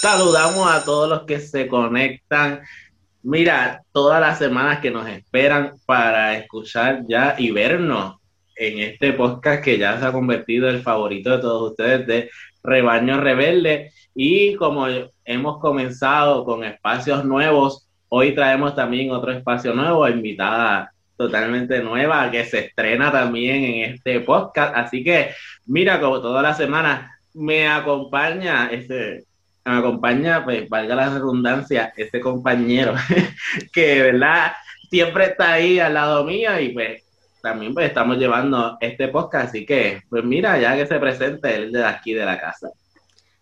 Saludamos a todos los que se conectan. Mira, todas las semanas que nos esperan para escuchar ya y vernos en este podcast que ya se ha convertido en el favorito de todos ustedes de Rebaño Rebelde. Y como hemos comenzado con espacios nuevos, hoy traemos también otro espacio nuevo, invitada totalmente nueva que se estrena también en este podcast. Así que, mira, como toda la semana, me acompaña este, me acompaña, pues valga la redundancia, este compañero que, ¿verdad? Siempre está ahí al lado mío y pues también pues estamos llevando este podcast, así que, pues mira, ya que se presente él de aquí de la casa.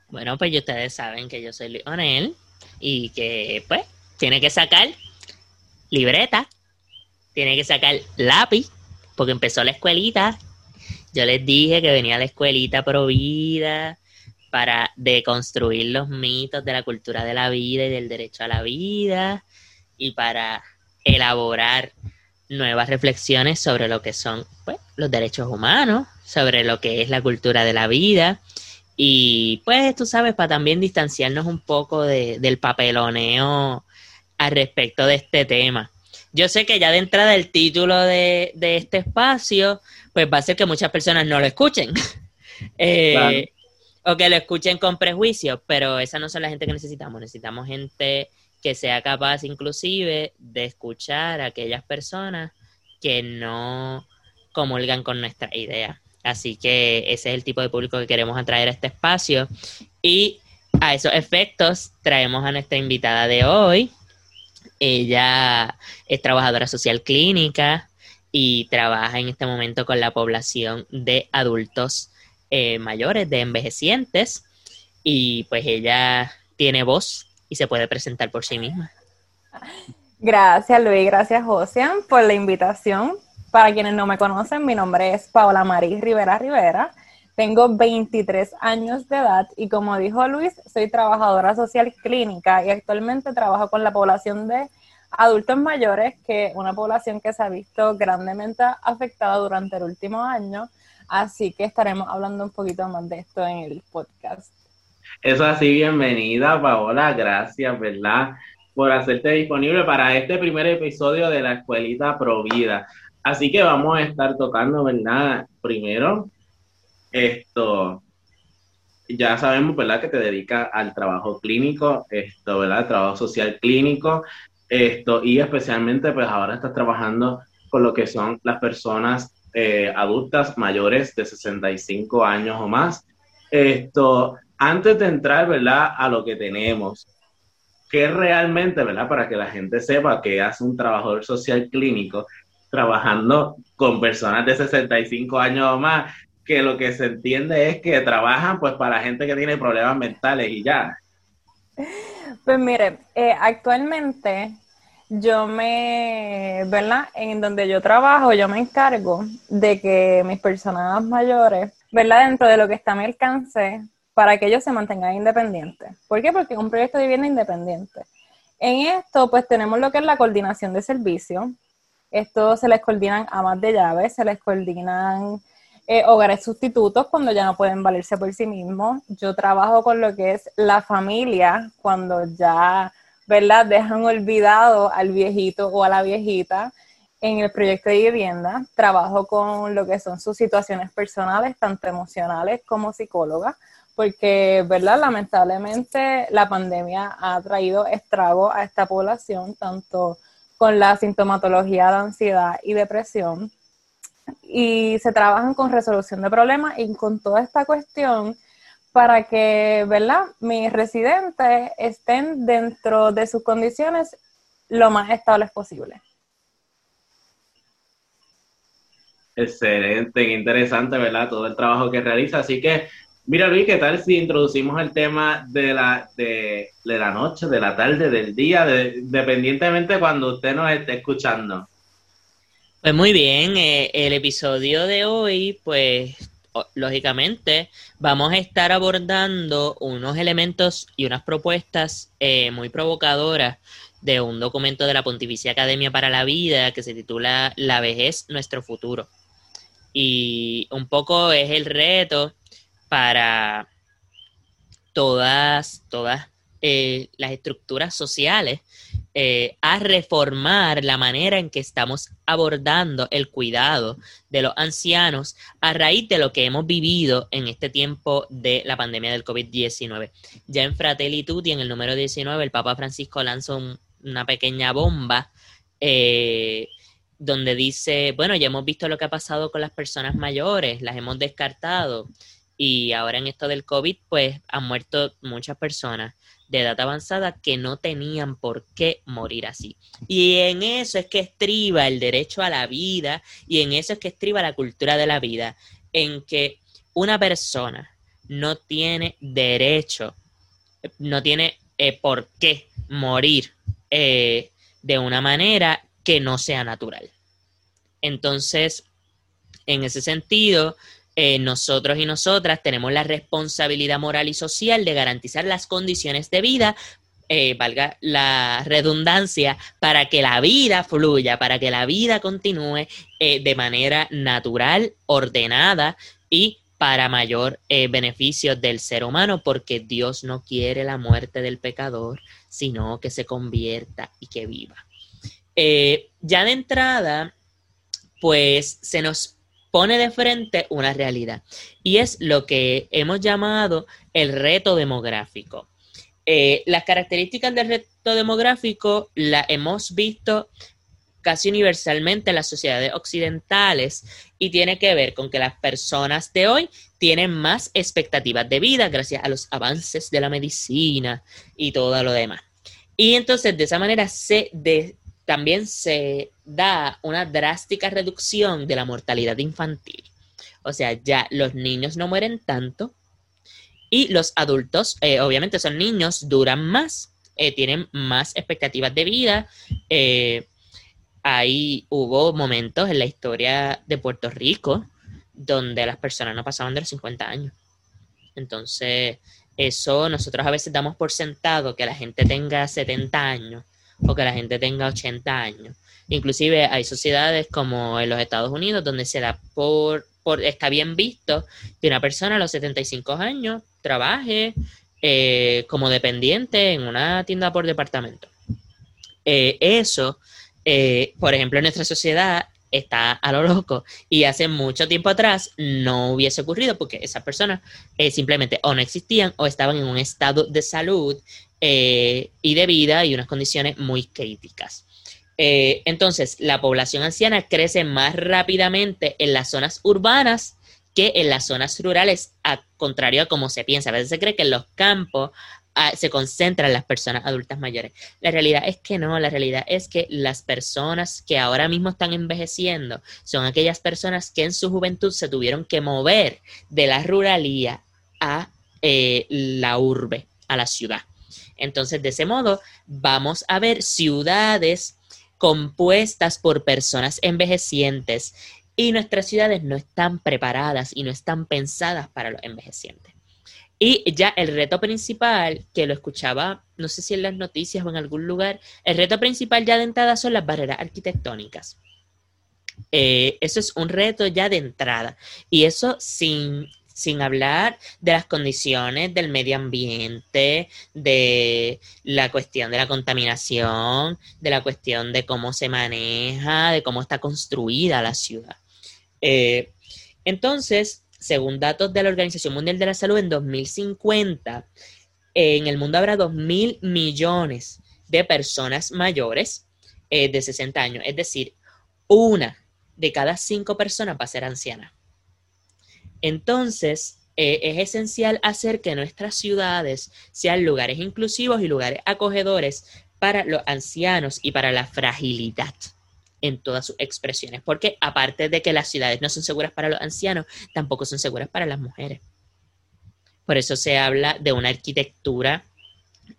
Bueno, pues ustedes saben que yo soy Lionel y que pues tiene que sacar libreta, tiene que sacar lápiz, porque empezó la escuelita. Yo les dije que venía la escuelita provida para deconstruir los mitos de la cultura de la vida y del derecho a la vida y para elaborar nuevas reflexiones sobre lo que son pues, los derechos humanos, sobre lo que es la cultura de la vida y pues tú sabes, para también distanciarnos un poco del papeloneo al respecto de este tema. Yo sé que ya de entrada el título de, este espacio, pues va a ser que muchas personas no lo escuchen. eh, o que lo escuchen con prejuicios, pero esa no son la gente que necesitamos. Necesitamos gente que sea capaz inclusive de escuchar a aquellas personas que no comulgan con nuestra idea. Así que ese es el tipo de público que queremos atraer a este espacio. Y a esos efectos traemos a nuestra invitada de hoy. Ella es trabajadora social clínica y trabaja en este momento con la población de adultos eh, mayores, de envejecientes, y pues ella tiene voz y se puede presentar por sí misma. Gracias Luis, gracias Josian por la invitación. Para quienes no me conocen, mi nombre es Paola Maris Rivera Rivera. Tengo 23 años de edad y como dijo Luis, soy trabajadora social clínica y actualmente trabajo con la población de adultos mayores, que una población que se ha visto grandemente afectada durante el último año Así que estaremos hablando un poquito más de esto en el podcast. Eso así, bienvenida Paola, gracias, ¿verdad? Por hacerte disponible para este primer episodio de la Escuelita Provida. Así que vamos a estar tocando, ¿verdad? Primero, esto, ya sabemos, ¿verdad? Que te dedicas al trabajo clínico, esto, ¿verdad? Trabajo social clínico, esto, y especialmente, pues ahora estás trabajando con lo que son las personas eh, adultas mayores de 65 años o más. Esto, antes de entrar, ¿verdad? A lo que tenemos, que realmente, ¿verdad? Para que la gente sepa que hace un trabajador social clínico trabajando con personas de 65 años o más, que lo que se entiende es que trabajan pues para gente que tiene problemas mentales y ya. Pues mire, eh, actualmente yo me, ¿verdad? En donde yo trabajo, yo me encargo de que mis personas mayores, ¿verdad? Dentro de lo que está a mi alcance, para que ellos se mantengan independientes. ¿Por qué? Porque es un proyecto de vivienda independiente. En esto, pues tenemos lo que es la coordinación de servicios. Esto se les coordinan amas de llaves, se les coordinan eh, hogares sustitutos cuando ya no pueden valerse por sí mismos. Yo trabajo con lo que es la familia cuando ya ¿verdad? Dejan olvidado al viejito o a la viejita en el proyecto de vivienda. Trabajo con lo que son sus situaciones personales, tanto emocionales como psicólogas, porque, ¿verdad? Lamentablemente la pandemia ha traído estrago a esta población, tanto con la sintomatología de ansiedad y depresión. Y se trabajan con resolución de problemas y con toda esta cuestión para que, ¿verdad? Mis residentes estén dentro de sus condiciones lo más estables posible. Excelente, interesante, ¿verdad? Todo el trabajo que realiza. Así que, mira Luis, ¿qué tal si introducimos el tema de la, de, la noche, de la tarde, del día, dependientemente cuando usted nos esté escuchando? Pues muy bien, eh, el episodio de hoy, pues lógicamente, vamos a estar abordando unos elementos y unas propuestas eh, muy provocadoras de un documento de la Pontificia Academia para la Vida que se titula La vejez, nuestro futuro. Y un poco es el reto para todas, todas eh, las estructuras sociales eh, a reformar la manera en que estamos abordando el cuidado de los ancianos a raíz de lo que hemos vivido en este tiempo de la pandemia del COVID-19. Ya en Fratelli Tutti, en el número 19, el Papa Francisco lanzó una pequeña bomba eh, donde dice, bueno, ya hemos visto lo que ha pasado con las personas mayores, las hemos descartado y ahora en esto del COVID, pues han muerto muchas personas de edad avanzada que no tenían por qué morir así. Y en eso es que estriba el derecho a la vida y en eso es que estriba la cultura de la vida, en que una persona no tiene derecho, no tiene eh, por qué morir eh, de una manera que no sea natural. Entonces, en ese sentido, eh, nosotros y nosotras tenemos la responsabilidad moral y social de garantizar las condiciones de vida, eh, valga la redundancia, para que la vida fluya, para que la vida continúe eh, de manera natural, ordenada y para mayor beneficio del ser humano, porque Dios no quiere la muerte del pecador, sino que se convierta y que viva. ya de entrada, pues se nos pone de frente una realidad y es lo que hemos llamado el reto demográfico. Eh, las características del reto demográfico las hemos visto casi universalmente en las sociedades occidentales y tiene que ver con que las personas de hoy tienen más expectativas de vida gracias a los avances de la medicina y todo lo demás. Y entonces de esa manera se, de, también se da una drástica reducción de la mortalidad infantil. O sea, ya los niños no mueren tanto y los adultos, eh, obviamente son niños, duran más, eh, tienen más expectativas de vida. Eh, ahí hubo momentos en la historia de Puerto Rico donde las personas no pasaban de los 50 años. Entonces, eso nosotros a veces damos por sentado que la gente tenga 70 años o que la gente tenga 80 años. Inclusive hay sociedades como en los Estados Unidos donde se da por, está bien visto que una persona a los 75 años trabaje eh, como dependiente en una tienda por departamento. Eh, eso, eh, por ejemplo, en nuestra sociedad está a lo loco y hace mucho tiempo atrás no hubiese ocurrido porque esas personas simplemente o no existían o estaban en un estado de salud y de vida y unas condiciones muy críticas. Eh, entonces, la población anciana crece más rápidamente en las zonas urbanas que en las zonas rurales, a contrario a como se piensa. A veces se cree que en los campos ah, se concentran las personas adultas mayores. La realidad es que no, la realidad es que las personas que ahora mismo están envejeciendo son aquellas personas que en su juventud se tuvieron que mover de la ruralía a eh, la urbe, a la ciudad. Entonces, de ese modo, vamos a ver ciudades compuestas por personas envejecientes y nuestras ciudades no están preparadas y no están pensadas para los envejecientes. Y ya el reto principal, que lo escuchaba, no sé si en las noticias o en algún lugar, el reto principal ya de entrada son las barreras arquitectónicas. Eh, eso es un reto ya de entrada. Y eso sin sin hablar de las condiciones del medio ambiente, de la cuestión de la contaminación, de la cuestión de cómo se maneja, de cómo está construida la ciudad. Eh, entonces, según datos de la Organización Mundial de la Salud, en 2050, en el mundo habrá 2 mil millones de personas mayores eh, de 60 años, es decir, una de cada cinco personas va a ser anciana. Entonces, eh, es esencial hacer que nuestras ciudades sean lugares inclusivos y lugares acogedores para los ancianos y para la fragilidad en todas sus expresiones, porque aparte de que las ciudades no son seguras para los ancianos, tampoco son seguras para las mujeres. Por eso se habla de una arquitectura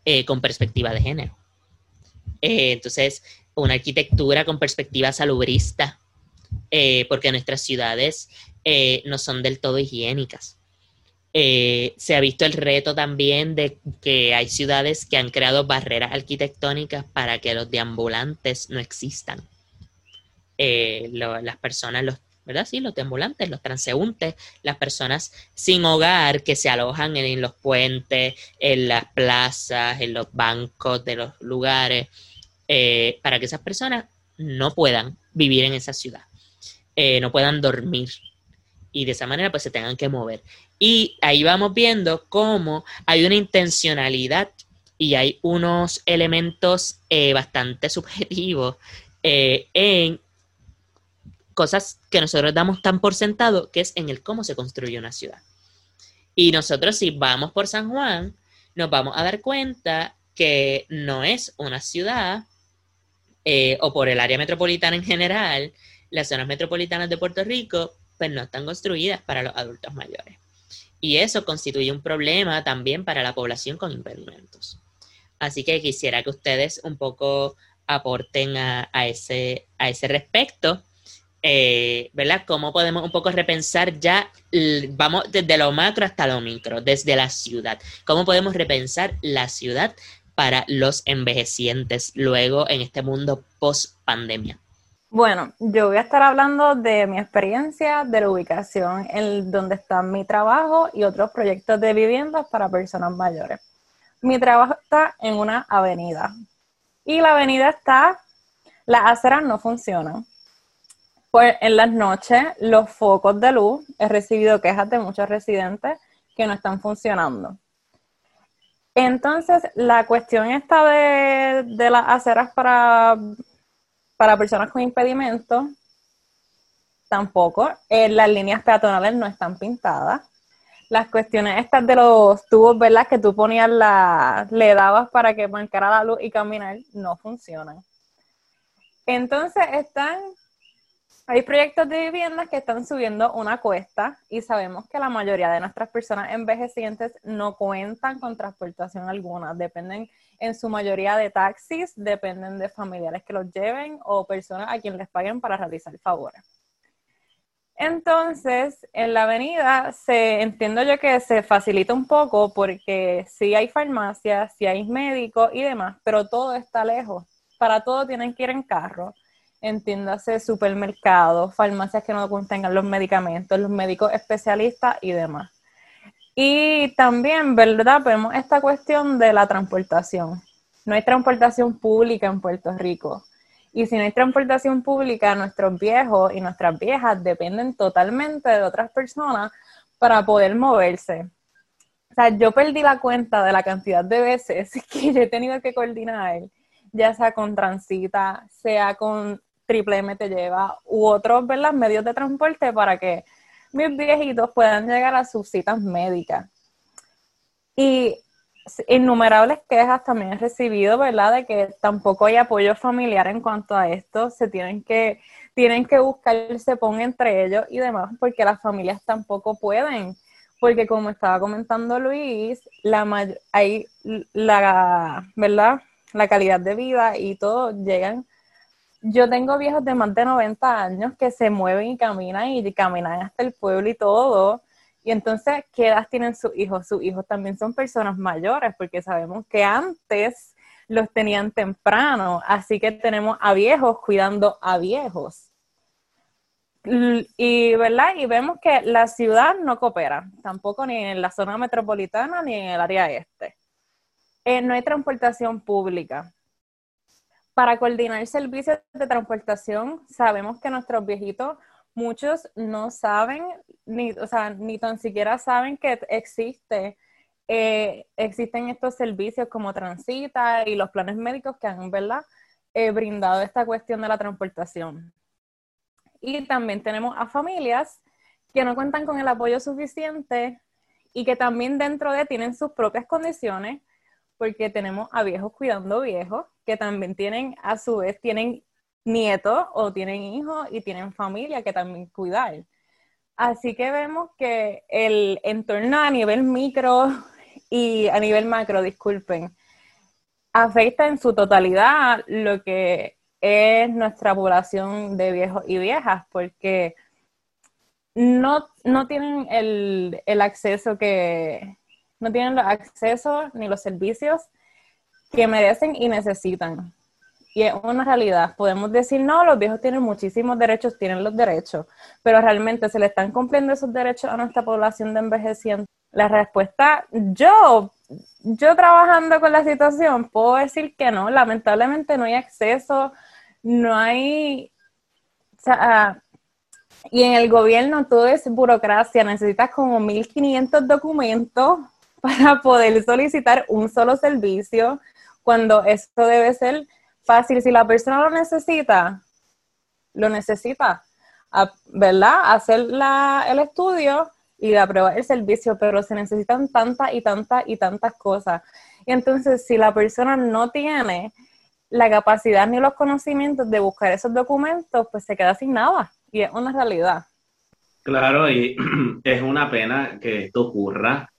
eh, con perspectiva de género. Eh, entonces, una arquitectura con perspectiva salubrista, porque nuestras ciudades eh, no son del todo higiénicas. Eh, se ha visto el reto también de que hay ciudades que han creado barreras arquitectónicas para que los deambulantes no existan. Eh, las personas, los ¿verdad? Sí, los deambulantes, los transeúntes, las personas sin hogar que se alojan en, los puentes, en las plazas, en los bancos de los lugares, eh, para que esas personas no puedan vivir en esa ciudad, eh, no puedan dormir y de esa manera pues se tengan que mover. Y ahí vamos viendo cómo hay una intencionalidad y hay unos elementos eh, bastante subjetivos en cosas que nosotros damos tan por sentado, que es en el cómo se construye una ciudad. Y nosotros si vamos por San Juan, nos vamos a dar cuenta que no es una ciudad, eh, o por el área metropolitana en general, las zonas metropolitanas de Puerto Rico, pues no están construidas para los adultos mayores. Y eso constituye un problema también para la población con impedimentos. Así que quisiera que ustedes un poco aporten a, ese, a ese respecto eh, ¿verdad? ¿Cómo podemos un poco repensar ya, vamos desde lo macro hasta lo micro, desde la ciudad? ¿Cómo podemos repensar la ciudad para los envejecientes luego en este mundo post pandemia? Bueno, yo voy a estar hablando de mi experiencia, de la ubicación en donde está mi trabajo y otros proyectos de viviendas para personas mayores. Mi trabajo está en una avenida y la avenida está, las aceras no funcionan pues en las noches, los focos de luz, he recibido quejas de muchos residentes que no están funcionando. Entonces, la cuestión esta de, las aceras para, para personas con impedimentos, tampoco. Eh, las líneas peatonales no están pintadas. Las cuestiones estas de los tubos, ¿verdad? Que tú ponías la, le dabas para que marcara la luz y caminar, no funcionan. Entonces están hay proyectos de viviendas que están subiendo una cuesta y sabemos que la mayoría de nuestras personas envejecientes no cuentan con transportación alguna. Dependen en su mayoría de taxis, dependen de familiares que los lleven o personas a quien les paguen para realizar favores. Entonces, en la avenida se entiendo yo que se facilita un poco porque sí hay farmacias, sí hay médicos y demás, pero todo está lejos. Para todo tienen que ir en carro entiéndase supermercados, farmacias que no contengan los medicamentos, los médicos especialistas y demás. Y también, ¿verdad? Vemos esta cuestión de la transportación. No hay transportación pública en Puerto Rico. Y si no hay transportación pública, nuestros viejos y nuestras viejas dependen totalmente de otras personas para poder moverse. O sea, yo perdí la cuenta de la cantidad de veces que yo he tenido que coordinar, ya sea con Transita, sea con Triple M te lleva, u otros ¿verdad? medios de transporte para que mis viejitos puedan llegar a sus citas médicas. Y innumerables quejas también he recibido, ¿verdad? De que tampoco hay apoyo familiar en cuanto a esto, se tienen que, tienen que buscar, se pongan entre ellos y demás, porque las familias tampoco pueden, porque como estaba comentando Luis, la hay la, ¿verdad? La calidad de vida y todo llegan yo tengo viejos de más de 90 años que se mueven y caminan y caminan hasta el pueblo y todo. Y entonces, ¿qué edad tienen sus hijos? Sus hijos también son personas mayores, porque sabemos que antes los tenían temprano, así que tenemos a viejos cuidando a viejos. Y, ¿verdad? y vemos que la ciudad no coopera, tampoco ni en la zona metropolitana ni en el área este. Eh, no hay transportación pública para coordinar servicios de transportación, sabemos que nuestros viejitos, muchos no saben, ni, o sea, ni tan siquiera saben que existe, eh, existen estos servicios como Transita y los planes médicos que han, ¿verdad?, eh, brindado esta cuestión de la transportación. Y también tenemos a familias que no cuentan con el apoyo suficiente y que también dentro de tienen sus propias condiciones, porque tenemos a viejos cuidando viejos que también tienen, a su vez, tienen nietos o tienen hijos y tienen familia que también cuidar. Así que vemos que el entorno a nivel micro y a nivel macro, disculpen, afecta en su totalidad lo que es nuestra población de viejos y viejas, porque no, no tienen el, el acceso que, no tienen los accesos ni los servicios que merecen y necesitan. Y es una realidad. Podemos decir, no, los viejos tienen muchísimos derechos, tienen los derechos, pero realmente se le están cumpliendo esos derechos a nuestra población de envejeciente. La respuesta, yo, yo trabajando con la situación, puedo decir que no. Lamentablemente no hay acceso, no hay... Sea, y en el gobierno todo es burocracia, necesitas como 1.500 documentos para poder solicitar un solo servicio, cuando esto debe ser fácil. Si la persona lo necesita, lo necesita, ¿verdad? Hacer el estudio y aprobar el servicio, pero se necesitan tantas y tantas y tantas cosas. Y entonces, si la persona no tiene la capacidad ni los conocimientos de buscar esos documentos, pues se queda sin nada. Y es una realidad. Claro, y es una pena que esto ocurra,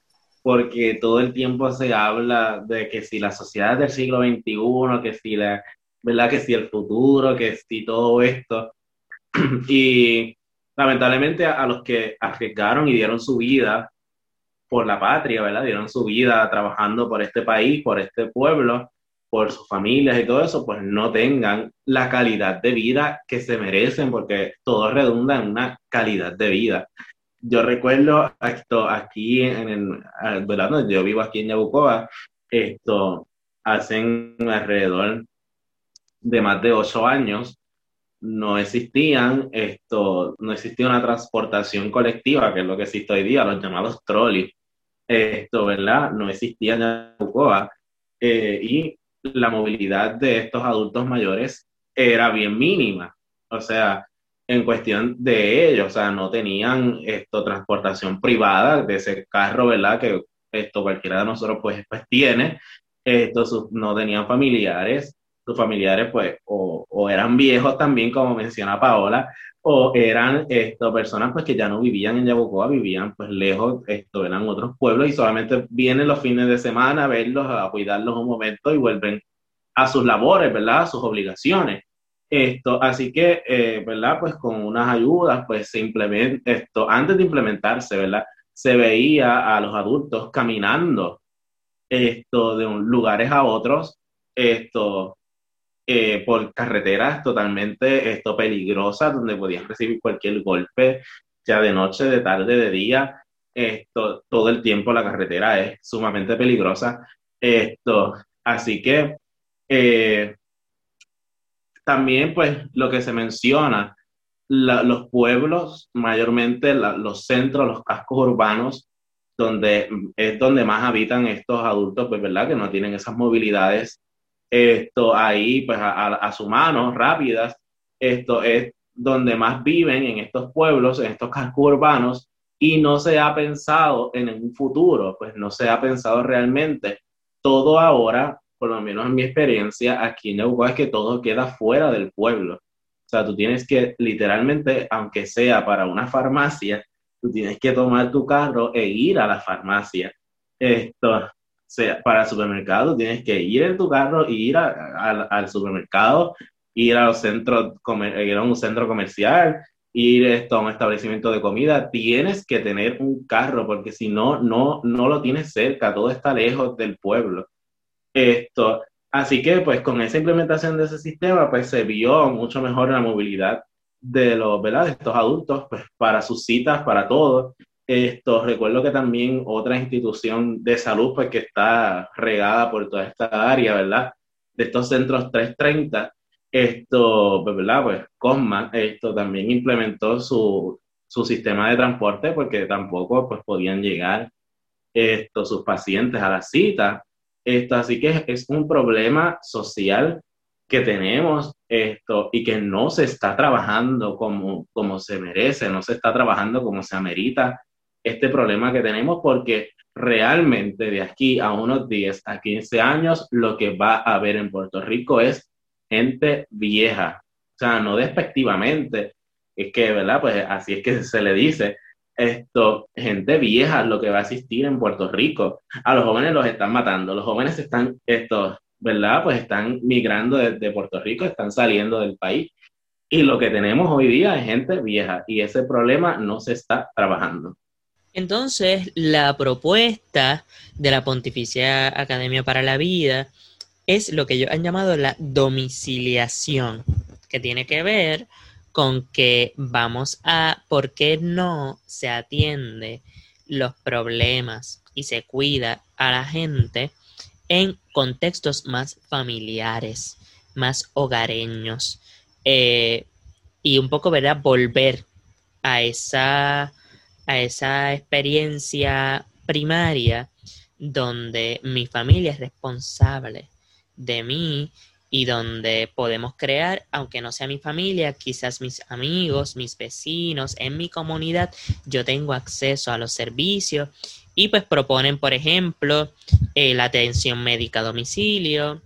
porque todo el tiempo se habla de que si la sociedad del siglo XXI, que si la, ¿verdad? Que si el futuro, que si todo esto. Y lamentablemente a, los que arriesgaron y dieron su vida por la patria, ¿verdad? Dieron su vida trabajando por este país, por este pueblo, por sus familias y todo eso, pues no tengan la calidad de vida que se merecen, porque todo redunda en una calidad de vida. Yo recuerdo esto aquí en, el, ¿verdad? Yo vivo aquí en Yabucoa, esto hacen alrededor de más de ocho años no existían esto, no existía una transportación colectiva, que es lo que existe hoy día, los llamados trolleys. Esto, ¿verdad? No existía en Yabucoa. Eh, y la movilidad de estos adultos mayores era bien mínima. O sea, en cuestión de ellos, o sea, no tenían esto, transportación privada de ese carro, ¿verdad? Que esto cualquiera de nosotros pues, pues tiene. Esto, no tenían familiares, sus familiares pues o, eran viejos también, como menciona Paola, o eran esto, personas pues que ya no vivían en Yabucoa, vivían pues lejos, esto eran otros pueblos y solamente vienen los fines de semana a verlos, a cuidarlos un momento y vuelven a sus labores, ¿verdad? A sus obligaciones. Esto, así que, eh, ¿verdad? Pues con unas ayudas, pues se implementa esto, antes de implementarse, ¿verdad? Se veía a los adultos caminando esto de un, lugares a otros, esto, eh, por carreteras totalmente esto, peligrosas, donde podían recibir cualquier golpe, ya de noche, de tarde, de día. Esto, todo el tiempo la carretera es sumamente peligrosa. Esto, así que eh, también, pues, lo que se menciona, los pueblos, mayormente los centros, los cascos urbanos, donde es donde más habitan estos adultos, pues, ¿verdad? Que no tienen esas movilidades esto ahí pues a, su mano rápidas, esto es donde más viven en estos pueblos, en estos cascos urbanos, y no se ha pensado en un futuro, pues no se ha pensado realmente. Todo ahora, por lo menos en mi experiencia, aquí en Neuquén es que todo queda fuera del pueblo. O sea, tú tienes que literalmente, aunque sea para una farmacia, tú tienes que tomar tu carro e ir a la farmacia. Esto, sea, para el supermercado tienes que ir en tu carro y ir al supermercado, ir a, los centros, ir a un centro comercial, ir esto, a un establecimiento de comida, tienes que tener un carro porque si no, no, no lo tienes cerca, todo está lejos del pueblo. Esto, así que pues con esa implementación de ese sistema pues se vio mucho mejor la movilidad de los, ¿verdad? De estos adultos, pues para sus citas, para todo. Esto, recuerdo que también otra institución de salud, pues que está regada por toda esta área, ¿verdad? De estos centros 330, esto, pues, ¿verdad? Pues Cosma, esto también implementó su, su sistema de transporte porque tampoco pues podían llegar esto, sus pacientes a la cita. Esto, así que es un problema social que tenemos esto y que no se está trabajando como, como se merece, no se está trabajando como se amerita este problema que tenemos porque realmente de aquí a unos 10 a 15 años lo que va a haber en Puerto Rico es gente vieja, o sea, no despectivamente, es que, ¿verdad? Pues así es que se le dice, esto, gente vieja lo que va a existir en Puerto Rico. A los jóvenes los están matando, los jóvenes están, estos, ¿verdad? Pues están migrando de Puerto Rico, están saliendo del país. Y lo que tenemos hoy día es gente vieja y ese problema no se está trabajando. Entonces, la propuesta de la Pontificia Academia para la Vida es lo que ellos han llamado la domiciliación, que tiene que ver con que vamos a, ¿por qué no se atiende los problemas y se cuida a la gente en contextos más familiares, más hogareños? Eh, y un poco, ¿verdad? Volver a esa, a esa experiencia primaria donde mi familia es responsable de mí y donde podemos crear, aunque no sea mi familia, quizás mis amigos, mis vecinos, en mi comunidad, yo tengo acceso a los servicios y pues proponen, por ejemplo, eh, la atención médica a domicilio,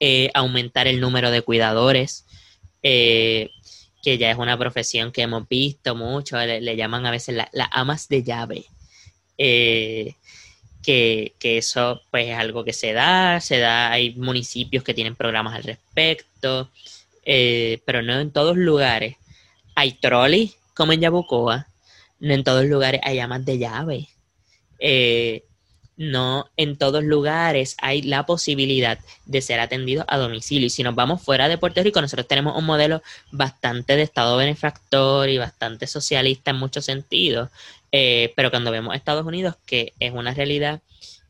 eh, aumentar el número de cuidadores, eh, que ya es una profesión que hemos visto mucho, le, llaman a veces las amas de llave que, eso pues es algo que se da, se da, hay municipios que tienen programas al respecto, eh, pero no en todos lugares. Hay trolley, como en Yabucoa, no en todos lugares hay amas de llave. Eh, no en todos lugares hay la posibilidad de ser atendido a domicilio. Y si nos vamos fuera de Puerto Rico, nosotros tenemos un modelo bastante de Estado benefactor y bastante socialista en muchos sentidos. Eh, pero cuando vemos Estados Unidos, que es una realidad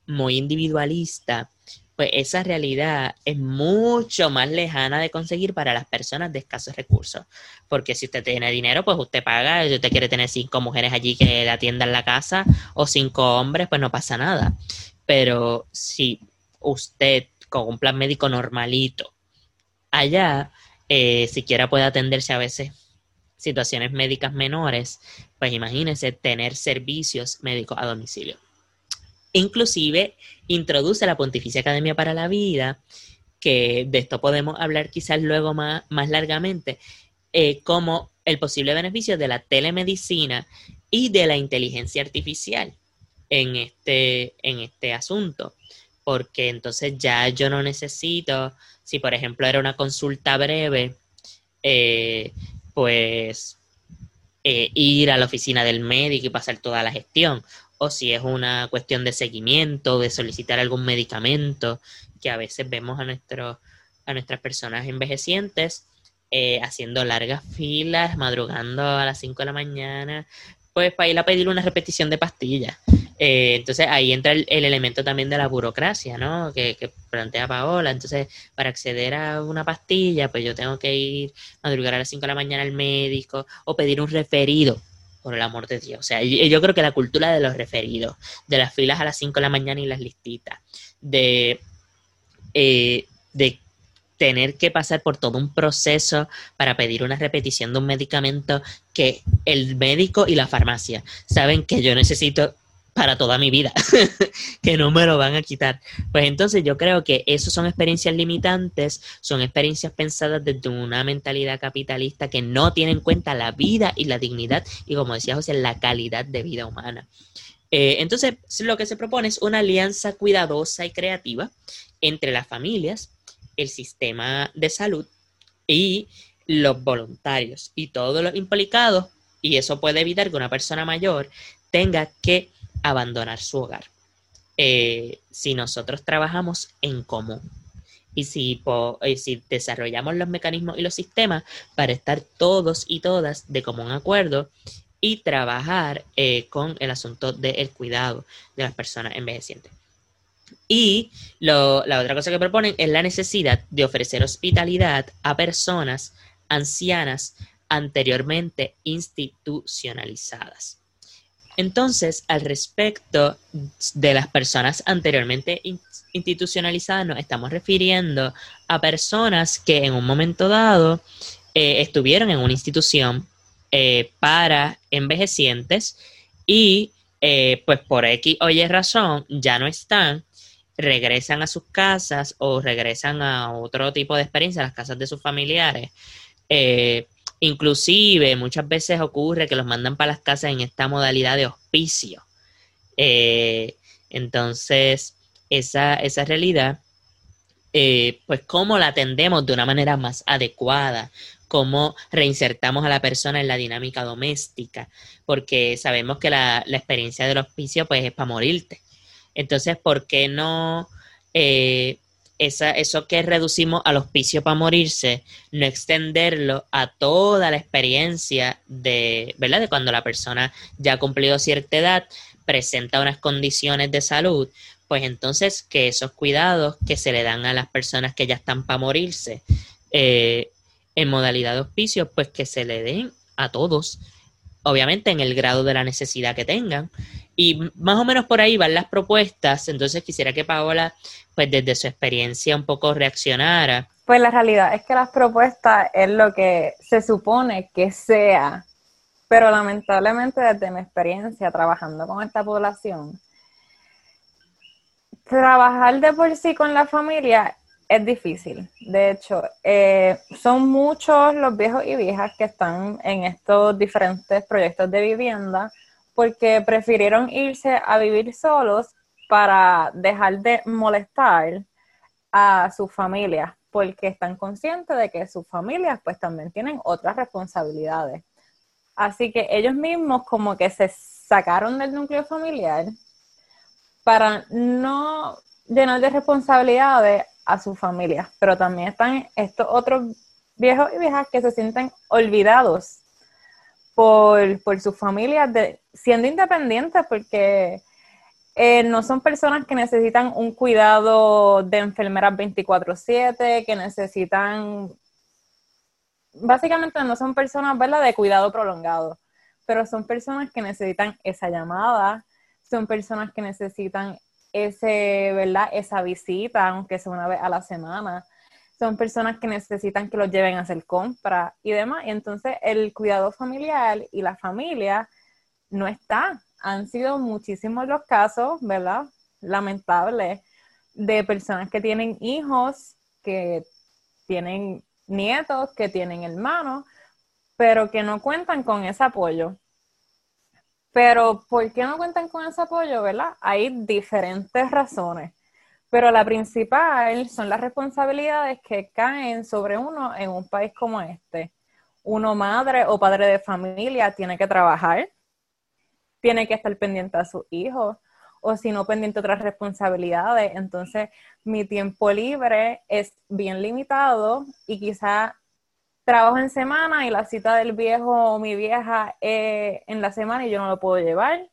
muy individualista, pues esa realidad es mucho más lejana de conseguir para las personas de escasos recursos. Porque si usted tiene dinero, pues usted paga, si usted quiere tener cinco mujeres allí que le atiendan la casa o cinco hombres, pues no pasa nada. Pero si usted con un plan médico normalito allá, eh, siquiera puede atenderse a veces situaciones médicas menores, pues imagínense tener servicios médicos a domicilio. Inclusive introduce la Pontificia Academia para la Vida, que de esto podemos hablar quizás luego más, más largamente, eh, como el posible beneficio de la telemedicina y de la inteligencia artificial en este, en este asunto. Porque entonces ya yo no necesito, si por ejemplo era una consulta breve, eh, pues eh, ir a la oficina del médico y pasar toda la gestión, o si es una cuestión de seguimiento, de solicitar algún medicamento, que a veces vemos a, nuestro, a nuestras personas envejecientes eh, haciendo largas filas, madrugando a las 5 de la mañana, pues para ir a pedir una repetición de pastillas. Eh, entonces ahí entra el, elemento también de la burocracia, ¿no? Que, plantea Paola. Entonces, para acceder a una pastilla, pues yo tengo que ir madrugar a las 5 de la mañana al médico o pedir un referido, por el amor de Dios. O sea, yo, creo que la cultura de los referidos, de las filas a las 5 de la mañana y las listitas, de, eh, de tener que pasar por todo un proceso para pedir una repetición de un medicamento que el médico y la farmacia saben que yo necesito para toda mi vida, que no me lo van a quitar. Pues entonces yo creo que eso son experiencias limitantes, son experiencias pensadas desde una mentalidad capitalista que no tiene en cuenta la vida y la dignidad y como decía José, la calidad de vida humana. Eh, entonces lo que se propone es una alianza cuidadosa y creativa entre las familias, el sistema de salud y los voluntarios y todos los implicados y eso puede evitar que una persona mayor tenga que abandonar su hogar. Eh, si nosotros trabajamos en común y si, desarrollamos los mecanismos y los sistemas para estar todos y todas de común acuerdo y trabajar eh, con el asunto del cuidado de las personas envejecientes. Y la otra cosa que proponen es la necesidad de ofrecer hospitalidad a personas ancianas anteriormente institucionalizadas. Entonces, al respecto de las personas anteriormente institucionalizadas, nos estamos refiriendo a personas que en un momento dado eh, estuvieron en una institución eh, para envejecientes y eh, pues por X o Y razón ya no están, regresan a sus casas o regresan a otro tipo de experiencia, a las casas de sus familiares. Inclusive muchas veces ocurre que los mandan para las casas en esta modalidad de hospicio. Eh, entonces, esa, esa realidad, eh, pues cómo la atendemos de una manera más adecuada, cómo reinsertamos a la persona en la dinámica doméstica, porque sabemos que la, experiencia del hospicio pues es para morirte. Entonces, ¿por qué no eh, esa, eso que reducimos al hospicio para morirse, no extenderlo a toda la experiencia de, ¿verdad? De cuando la persona ya ha cumplido cierta edad, presenta unas condiciones de salud, pues entonces que esos cuidados que se le dan a las personas que ya están para morirse eh, en modalidad de hospicio, pues que se le den a todos, obviamente en el grado de la necesidad que tengan. Y más o menos por ahí van las propuestas, entonces quisiera que Paola, pues desde su experiencia un poco reaccionara. Pues la realidad es que las propuestas es lo que se supone que sea, pero lamentablemente desde mi experiencia trabajando con esta población, trabajar de por sí con la familia es difícil. De hecho, eh, son muchos los viejos y viejas que están en estos diferentes proyectos de vivienda porque prefirieron irse a vivir solos para dejar de molestar a sus familias, porque están conscientes de que sus familias pues también tienen otras responsabilidades. Así que ellos mismos como que se sacaron del núcleo familiar para no llenar de responsabilidades a su familia, pero también están estos otros viejos y viejas que se sienten olvidados por, por sus familias, de, siendo independientes, porque eh, no son personas que necesitan un cuidado de enfermeras 24/7, que necesitan, básicamente no son personas, ¿verdad?, de cuidado prolongado, pero son personas que necesitan esa llamada, son personas que necesitan ese, ¿verdad? Esa visita, aunque sea una vez a la semana. Son personas que necesitan que los lleven a hacer compras y demás. Y entonces el cuidado familiar y la familia no está. Han sido muchísimos los casos, ¿verdad? Lamentables, de personas que tienen hijos, que tienen nietos, que tienen hermanos, pero que no cuentan con ese apoyo. Pero, ¿por qué no cuentan con ese apoyo, verdad? Hay diferentes razones, pero la principal son las responsabilidades que caen sobre uno en un país como este. Uno, madre o padre de familia, tiene que trabajar, tiene que estar pendiente a sus hijos, o si no, pendiente otras responsabilidades. Entonces, mi tiempo libre es bien limitado y quizá trabajo en semana y la cita del viejo o mi vieja es en la semana y yo no lo puedo llevar.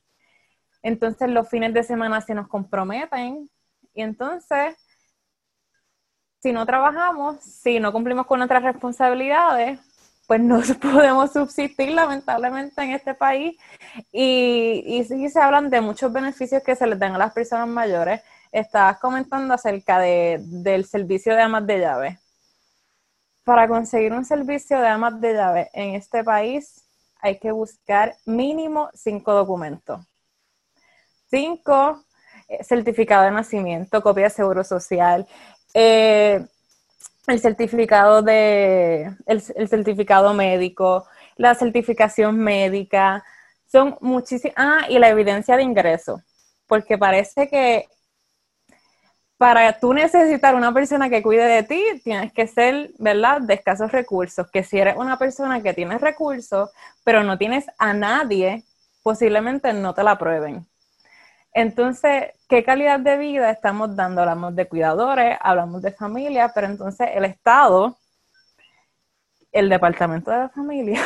Entonces los fines de semana se nos comprometen y entonces si no trabajamos, si no cumplimos con nuestras responsabilidades, pues no podemos subsistir lamentablemente en este país. Y, y sí se hablan de muchos beneficios que se les dan a las personas mayores. Estabas comentando acerca de, del servicio de amas de llave para conseguir un servicio de amas de llave en este país hay que buscar mínimo cinco documentos. Cinco, eh, certificado de nacimiento, copia de seguro social, eh, el certificado de el, certificado médico, la certificación médica, son muchísimas, ah, y la evidencia de ingreso, porque parece que para tú necesitar una persona que cuide de ti, tienes que ser, ¿verdad?, de escasos recursos. Que si eres una persona que tienes recursos, pero no tienes a nadie, posiblemente no te la prueben. Entonces, ¿qué calidad de vida estamos dando? Hablamos de cuidadores, hablamos de familia, pero entonces el Estado, el Departamento de la Familia,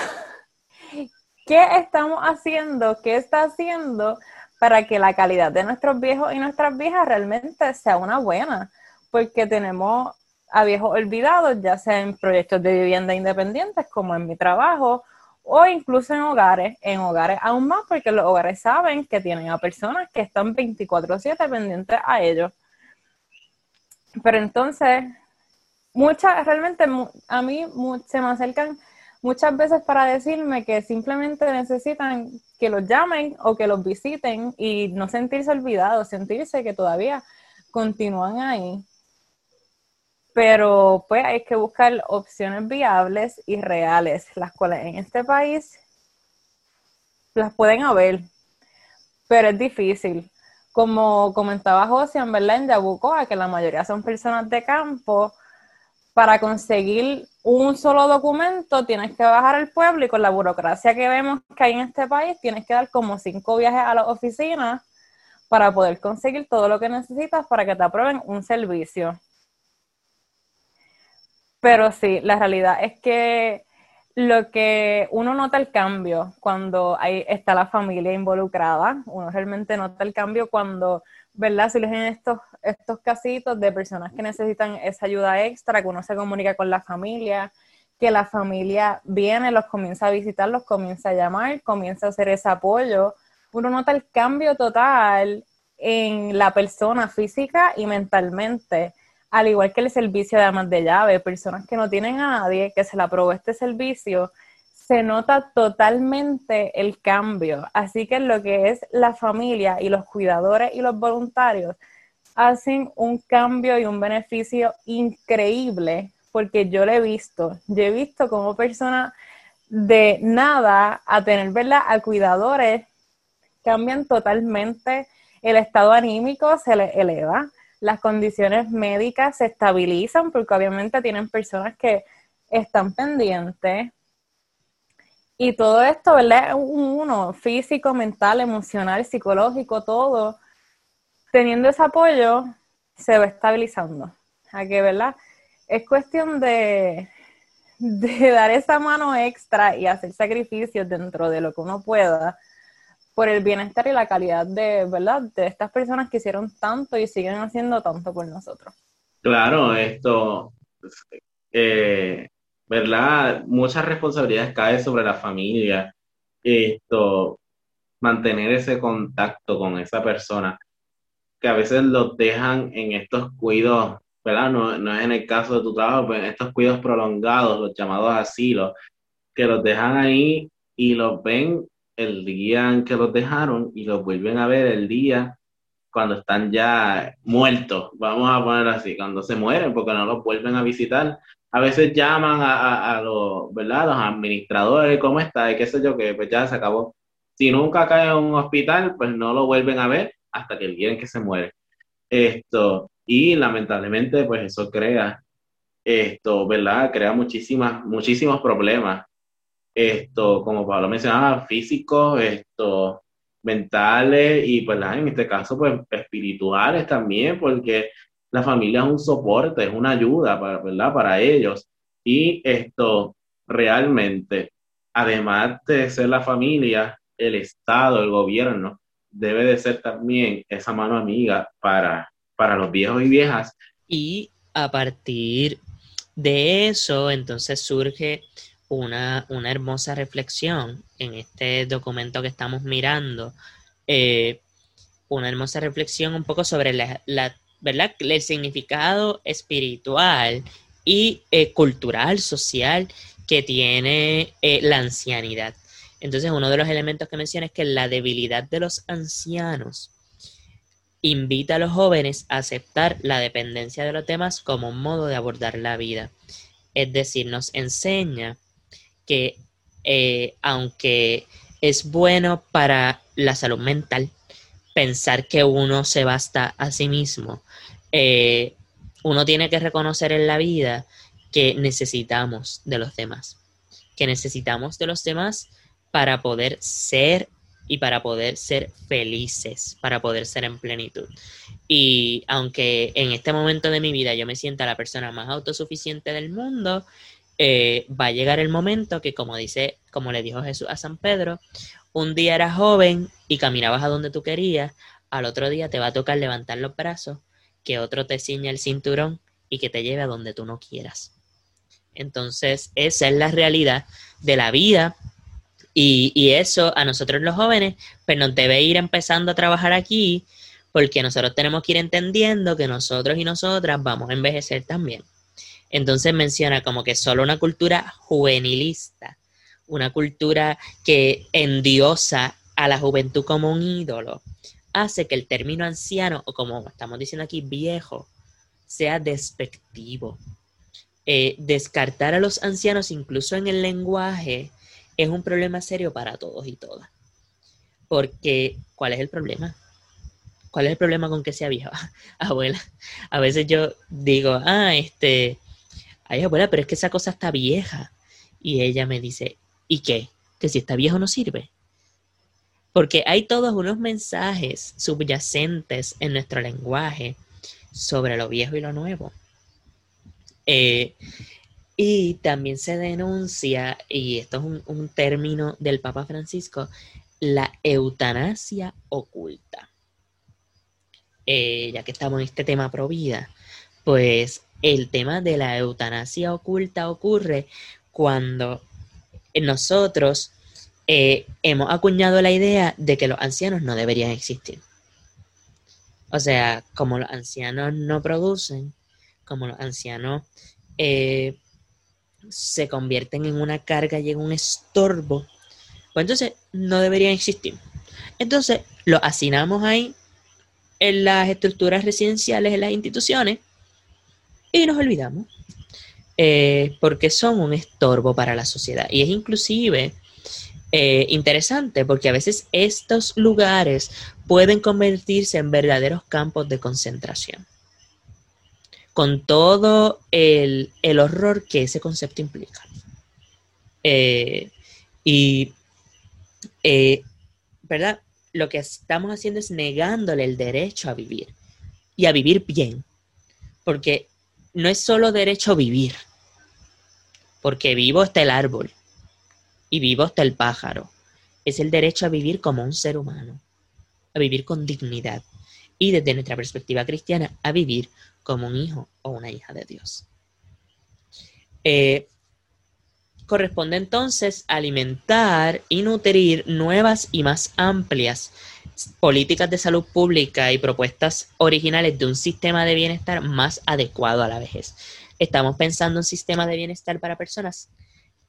¿qué estamos haciendo? ¿Qué está haciendo para que la calidad de nuestros viejos y nuestras viejas realmente sea una buena, porque tenemos a viejos olvidados, ya sea en proyectos de vivienda independientes, como en mi trabajo, o incluso en hogares, en hogares aún más, porque los hogares saben que tienen a personas que están 24/7 pendientes a ellos. Pero entonces, muchas, realmente a mí se me acercan muchas veces para decirme que simplemente necesitan que los llamen o que los visiten y no sentirse olvidados, sentirse que todavía continúan ahí. Pero pues hay que buscar opciones viables y reales, las cuales en este país las pueden haber, pero es difícil. Como comentaba José, en verdad en Yabucoa, que la mayoría son personas de campo, para conseguir un solo documento tienes que bajar al pueblo y con la burocracia que vemos que hay en este país tienes que dar como cinco viajes a las oficinas para poder conseguir todo lo que necesitas para que te aprueben un servicio. Pero sí, la realidad es que lo que uno nota el cambio cuando hay, está la familia involucrada, uno realmente nota el cambio cuando, ¿verdad? Si en estos, estos casitos de personas que necesitan esa ayuda extra, que uno se comunica con la familia, que la familia viene, los comienza a visitar, los comienza a llamar, comienza a hacer ese apoyo, uno nota el cambio total en la persona física y mentalmente al igual que el servicio de amas de llave, personas que no tienen a nadie que se le aprobó este servicio, se nota totalmente el cambio. Así que lo que es la familia y los cuidadores y los voluntarios hacen un cambio y un beneficio increíble porque yo lo he visto. Yo he visto como persona de nada a tener, ¿verdad? A cuidadores cambian totalmente, el estado anímico se les eleva, las condiciones médicas se estabilizan porque obviamente tienen personas que están pendientes. Y todo esto, ¿verdad? Uno, físico, mental, emocional, psicológico, todo, teniendo ese apoyo, se va estabilizando. A que, ¿verdad? Es cuestión de, de dar esa mano extra y hacer sacrificios dentro de lo que uno pueda por el bienestar y la calidad de, ¿verdad? De estas personas que hicieron tanto y siguen haciendo tanto por nosotros. Claro, esto, eh, ¿verdad? Muchas responsabilidades caen sobre la familia. Esto, mantener ese contacto con esa persona, que a veces los dejan en estos cuidados, ¿verdad? No, no es en el caso de tu trabajo, pero en estos cuidados prolongados, los llamados asilos, que los dejan ahí y los ven el día en que los dejaron y los vuelven a ver el día cuando están ya muertos, vamos a poner así, cuando se mueren, porque no los vuelven a visitar. A veces llaman a, los, ¿verdad? los administradores, ¿cómo está? Y qué sé yo, que pues ya se acabó. Si nunca cae en un hospital, pues no lo vuelven a ver hasta que el día en que se muere. Esto, y lamentablemente, pues eso crea, esto, ¿verdad? Crea muchísimas, muchísimos problemas esto, como Pablo mencionaba, físicos, esto, mentales y pues en este caso pues espirituales también, porque la familia es un soporte, es una ayuda para, ¿verdad? para ellos. Y esto realmente, además de ser la familia, el Estado, el gobierno, debe de ser también esa mano amiga para, para los viejos y viejas. Y a partir de eso, entonces surge una, hermosa reflexión en este documento que estamos mirando, eh, una hermosa reflexión un poco sobre la, ¿verdad? el significado espiritual y eh, cultural, social que tiene eh, la ancianidad. Entonces, uno de los elementos que menciona es que la debilidad de los ancianos invita a los jóvenes a aceptar la dependencia de los demás como un modo de abordar la vida. Es decir, nos enseña que eh, aunque es bueno para la salud mental pensar que uno se basta a sí mismo, eh, uno tiene que reconocer en la vida que necesitamos de los demás, que necesitamos de los demás para poder ser y para poder ser felices, para poder ser en plenitud. Y aunque en este momento de mi vida yo me sienta la persona más autosuficiente del mundo, eh, va a llegar el momento que, como dice, como le dijo Jesús a San Pedro, un día eras joven y caminabas a donde tú querías, al otro día te va a tocar levantar los brazos, que otro te ciña el cinturón y que te lleve a donde tú no quieras. Entonces, esa es la realidad de la vida y, eso a nosotros los jóvenes, pues nos debe ir empezando a trabajar aquí, porque nosotros tenemos que ir entendiendo que nosotros y nosotras vamos a envejecer también. Entonces menciona como que solo una cultura juvenilista, una cultura que endiosa a la juventud como un ídolo, hace que el término anciano, o como estamos diciendo aquí, viejo, sea despectivo. Eh, descartar a los ancianos incluso en el lenguaje es un problema serio para todos y todas. Porque, ¿cuál es el problema? ¿Cuál es el problema con que sea viejo? Abuela, a veces yo digo, ah, este, ay abuela, pero es que esa cosa está vieja. Y ella me dice, ¿y qué? Que si está viejo no sirve. Porque hay todos unos mensajes subyacentes en nuestro lenguaje sobre lo viejo y lo nuevo. Eh, Y también se denuncia, y esto es un, término del Papa Francisco, la eutanasia oculta. Eh, ya que estamos en este tema pro vida, pues el tema de la eutanasia oculta ocurre cuando nosotros eh, hemos acuñado la idea de que los ancianos no deberían existir. O sea, como los ancianos no producen, como los ancianos eh, se convierten en una carga y en un estorbo, pues entonces no deberían existir. Entonces los asignamos ahí en las estructuras residenciales, en las instituciones, y nos olvidamos. Eh, porque son un estorbo para la sociedad. Y es inclusive eh, interesante porque a veces estos lugares pueden convertirse en verdaderos campos de concentración. Con todo el, horror que ese concepto implica. Eh, y, ¿verdad? Lo que estamos haciendo es negándole el derecho a vivir y a vivir bien. Porque no es solo derecho a vivir, porque vivo está el árbol, y vivo está el pájaro. Es el derecho a vivir como un ser humano, a vivir con dignidad y desde nuestra perspectiva cristiana a vivir como un hijo o una hija de Dios. Eh, corresponde entonces alimentar y nutrir nuevas y más amplias políticas de salud pública y propuestas originales de un sistema de bienestar más adecuado a la vejez. Estamos pensando en un sistema de bienestar para personas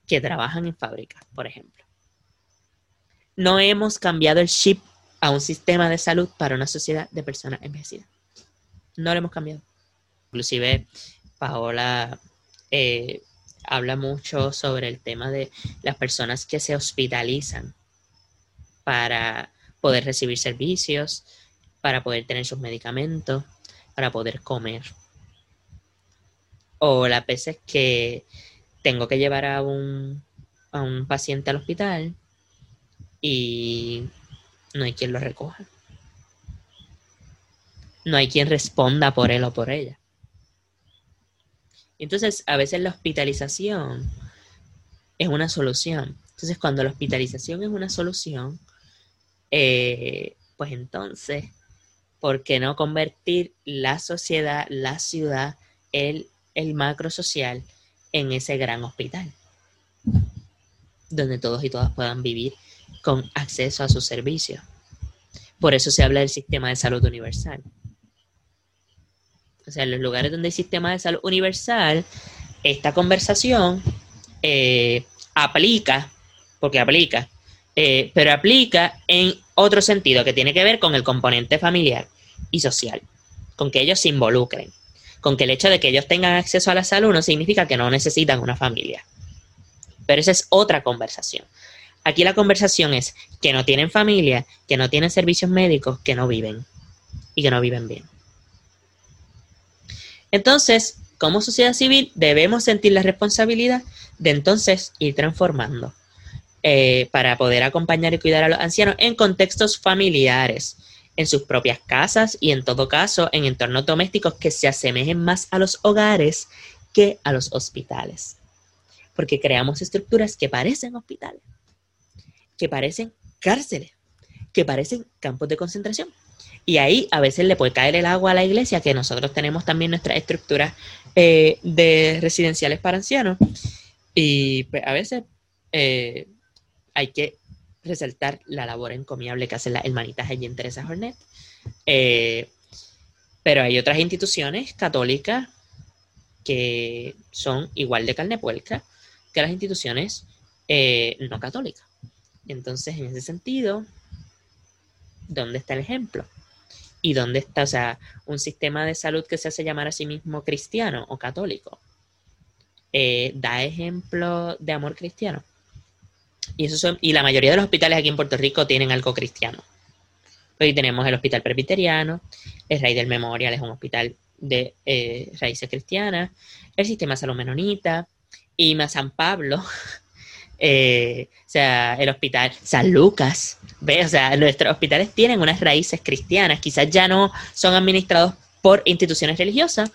que trabajan en fábricas, por ejemplo. No hemos cambiado el chip a un sistema de salud para una sociedad de personas envejecidas. No lo hemos cambiado. Inclusive, Paola eh, habla mucho sobre el tema de las personas que se hospitalizan para poder recibir servicios, para poder tener sus medicamentos, para poder comer. O las veces que tengo que llevar a un, a un paciente al hospital y no hay quien lo recoja. No hay quien responda por él o por ella. Entonces, a veces la hospitalización es una solución. Entonces, cuando la hospitalización es una solución, eh, pues entonces, ¿por qué no convertir la sociedad, la ciudad, el, el macro social en ese gran hospital, donde todos y todas puedan vivir con acceso a sus servicios. Por eso se habla del sistema de salud universal. O sea, en los lugares donde hay sistema de salud universal, esta conversación eh, aplica, porque aplica, eh, pero aplica en otro sentido que tiene que ver con el componente familiar y social, con que ellos se involucren con que el hecho de que ellos tengan acceso a la salud no significa que no necesitan una familia. Pero esa es otra conversación. Aquí la conversación es que no tienen familia, que no tienen servicios médicos, que no viven y que no viven bien. Entonces, como sociedad civil, debemos sentir la responsabilidad de entonces ir transformando eh, para poder acompañar y cuidar a los ancianos en contextos familiares, en sus propias casas y en todo caso en entornos domésticos que se asemejen más a los hogares que a los hospitales. Porque creamos estructuras que parecen hospitales, que parecen cárceles, que parecen campos de concentración. Y ahí a veces le puede caer el agua a la iglesia, que nosotros tenemos también nuestras estructuras eh, de residenciales para ancianos. Y pues, a veces eh, hay que resaltar la labor encomiable que hace la hermanita allí en Teresa Hornet. Eh, pero hay otras instituciones católicas que son igual de carne puerca que las instituciones eh, no católicas. Entonces, en ese sentido, ¿dónde está el ejemplo? ¿Y dónde está, o sea, un sistema de salud que se hace llamar a sí mismo cristiano o católico? Eh, ¿Da ejemplo de amor cristiano? Y, son, y la mayoría de los hospitales aquí en Puerto Rico tienen algo cristiano. Hoy tenemos el Hospital Presbiteriano, el Rey del Memorial es un hospital de eh, raíces cristianas, el Sistema Salud Menonita, y San Pablo, eh, o sea, el Hospital San Lucas, ¿ve? O sea, nuestros hospitales tienen unas raíces cristianas, quizás ya no son administrados por instituciones religiosas,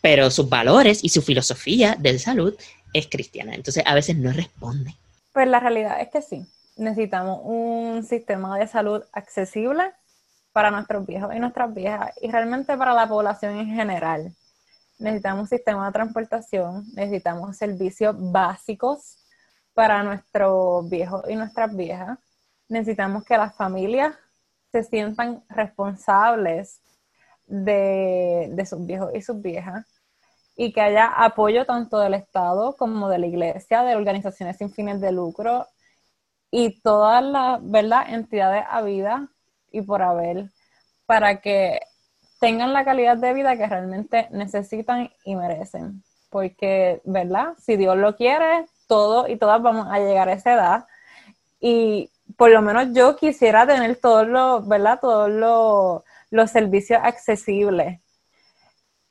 pero sus valores y su filosofía de salud es cristiana. Entonces a veces no responde. Pues la realidad es que sí. Necesitamos un sistema de salud accesible para nuestros viejos y nuestras viejas y realmente para la población en general. Necesitamos un sistema de transportación, necesitamos servicios básicos para nuestros viejos y nuestras viejas. Necesitamos que las familias se sientan responsables de, de sus viejos y sus viejas y que haya apoyo tanto del Estado como de la Iglesia, de organizaciones sin fines de lucro y todas las ¿verdad? entidades a vida y por haber para que tengan la calidad de vida que realmente necesitan y merecen. Porque, ¿verdad? Si Dios lo quiere, todos y todas vamos a llegar a esa edad. Y por lo menos yo quisiera tener todos los, ¿verdad? Todos los, los servicios accesibles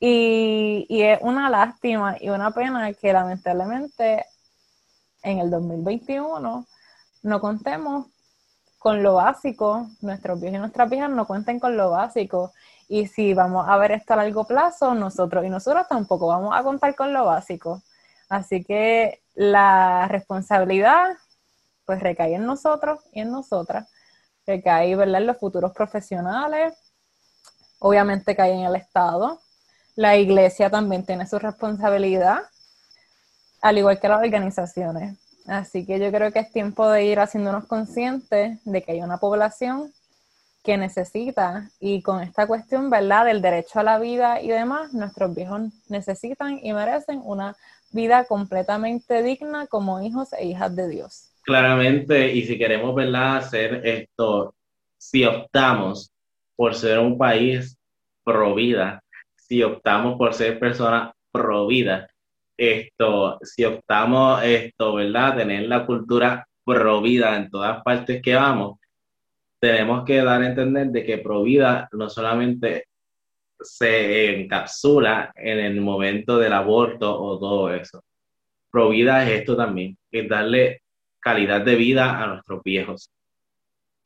y, es una lástima y una pena que lamentablemente en el 2021 no contemos con lo básico, nuestros viejos y nuestras viejas no cuenten con lo básico. Y si vamos a ver esto a largo plazo, nosotros y nosotras tampoco vamos a contar con lo básico. Así que la responsabilidad pues recae en nosotros y en nosotras. Recae, ¿verdad?, en los futuros profesionales. Obviamente cae en el Estado, la iglesia también tiene su responsabilidad, al igual que las organizaciones. Así que yo creo que es tiempo de ir haciéndonos conscientes de que hay una población que necesita, y con esta cuestión, ¿verdad?, del derecho a la vida y demás, nuestros viejos necesitan y merecen una vida completamente digna como hijos e hijas de Dios. Claramente, y si queremos, ¿verdad?, hacer esto, si optamos por ser un país pro vida, si optamos por ser personas pro esto, si optamos esto, ¿verdad? Tener la cultura pro vida en todas partes que vamos, tenemos que dar a entender de que pro vida no solamente se encapsula en el momento del aborto o todo eso. Pro vida es esto también, es darle calidad de vida a nuestros viejos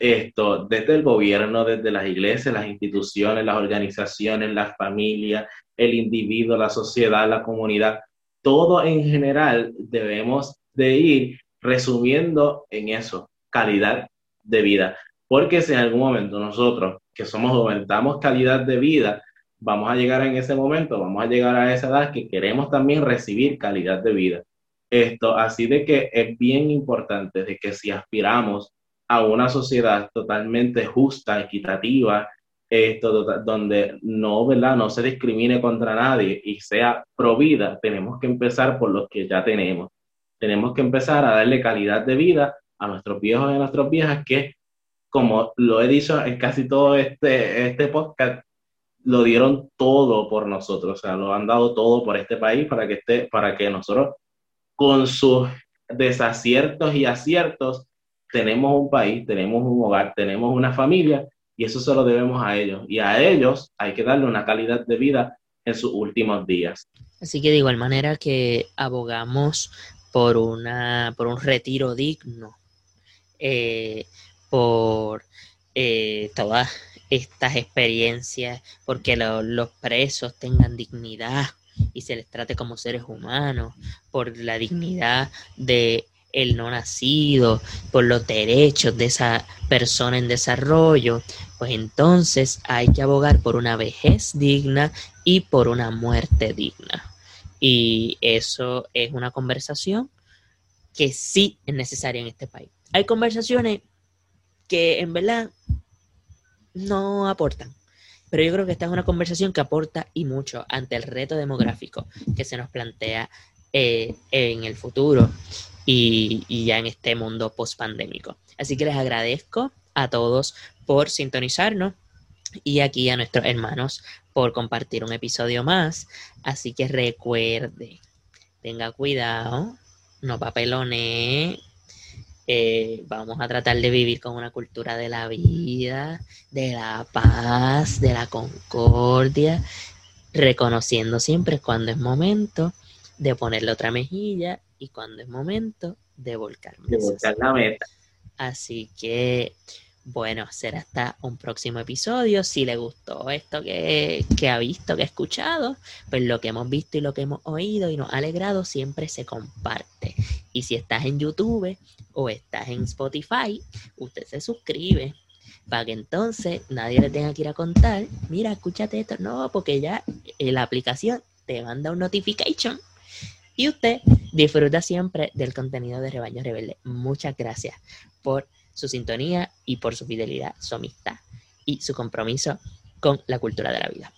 esto desde el gobierno, desde las iglesias, las instituciones, las organizaciones, las familias, el individuo, la sociedad, la comunidad, todo en general debemos de ir resumiendo en eso, calidad de vida. Porque si en algún momento nosotros, que somos jóvenes, damos calidad de vida, vamos a llegar en ese momento, vamos a llegar a esa edad que queremos también recibir calidad de vida. Esto, así de que es bien importante de que si aspiramos a una sociedad totalmente justa, equitativa, esto, donde no, ¿verdad? no se discrimine contra nadie y sea provida, tenemos que empezar por los que ya tenemos. Tenemos que empezar a darle calidad de vida a nuestros viejos y a nuestras viejas que, como lo he dicho en casi todo este, este podcast, lo dieron todo por nosotros, o sea, lo han dado todo por este país para que, esté, para que nosotros, con sus desaciertos y aciertos, tenemos un país, tenemos un hogar, tenemos una familia y eso se lo debemos a ellos. Y a ellos hay que darle una calidad de vida en sus últimos días. Así que de igual manera que abogamos por, una, por un retiro digno, eh, por eh, todas estas experiencias, porque los presos tengan dignidad y se les trate como seres humanos, por la dignidad de el no nacido, por los derechos de esa persona en desarrollo, pues entonces hay que abogar por una vejez digna y por una muerte digna. Y eso es una conversación que sí es necesaria en este país. Hay conversaciones que en verdad no aportan. Pero yo creo que esta es una conversación que aporta y mucho ante el reto demográfico que se nos plantea eh, en el futuro y, ya en este mundo post-pandémico. Así que les agradezco a todos por sintonizarnos y aquí a nuestros hermanos por compartir un episodio más. Así que recuerde, tenga cuidado, no papelone. Eh, vamos a tratar de vivir con una cultura de la vida, de la paz, de la concordia, reconociendo siempre cuando es momento de ponerle otra mejilla y cuando es momento de volcar, de volcar la meta. Así que bueno, será hasta un próximo episodio. Si le gustó esto que, que, ha visto, que ha escuchado, pues lo que hemos visto y lo que hemos oído y nos ha alegrado siempre se comparte. Y si estás en YouTube o estás en Spotify, usted se suscribe para que entonces nadie le tenga que ir a contar, mira, escúchate esto. No, porque ya la aplicación te manda un notification y usted disfruta siempre del contenido de Rebaño Rebelde. Muchas gracias por su sintonía y por su fidelidad, su amistad y su compromiso con la cultura de la vida.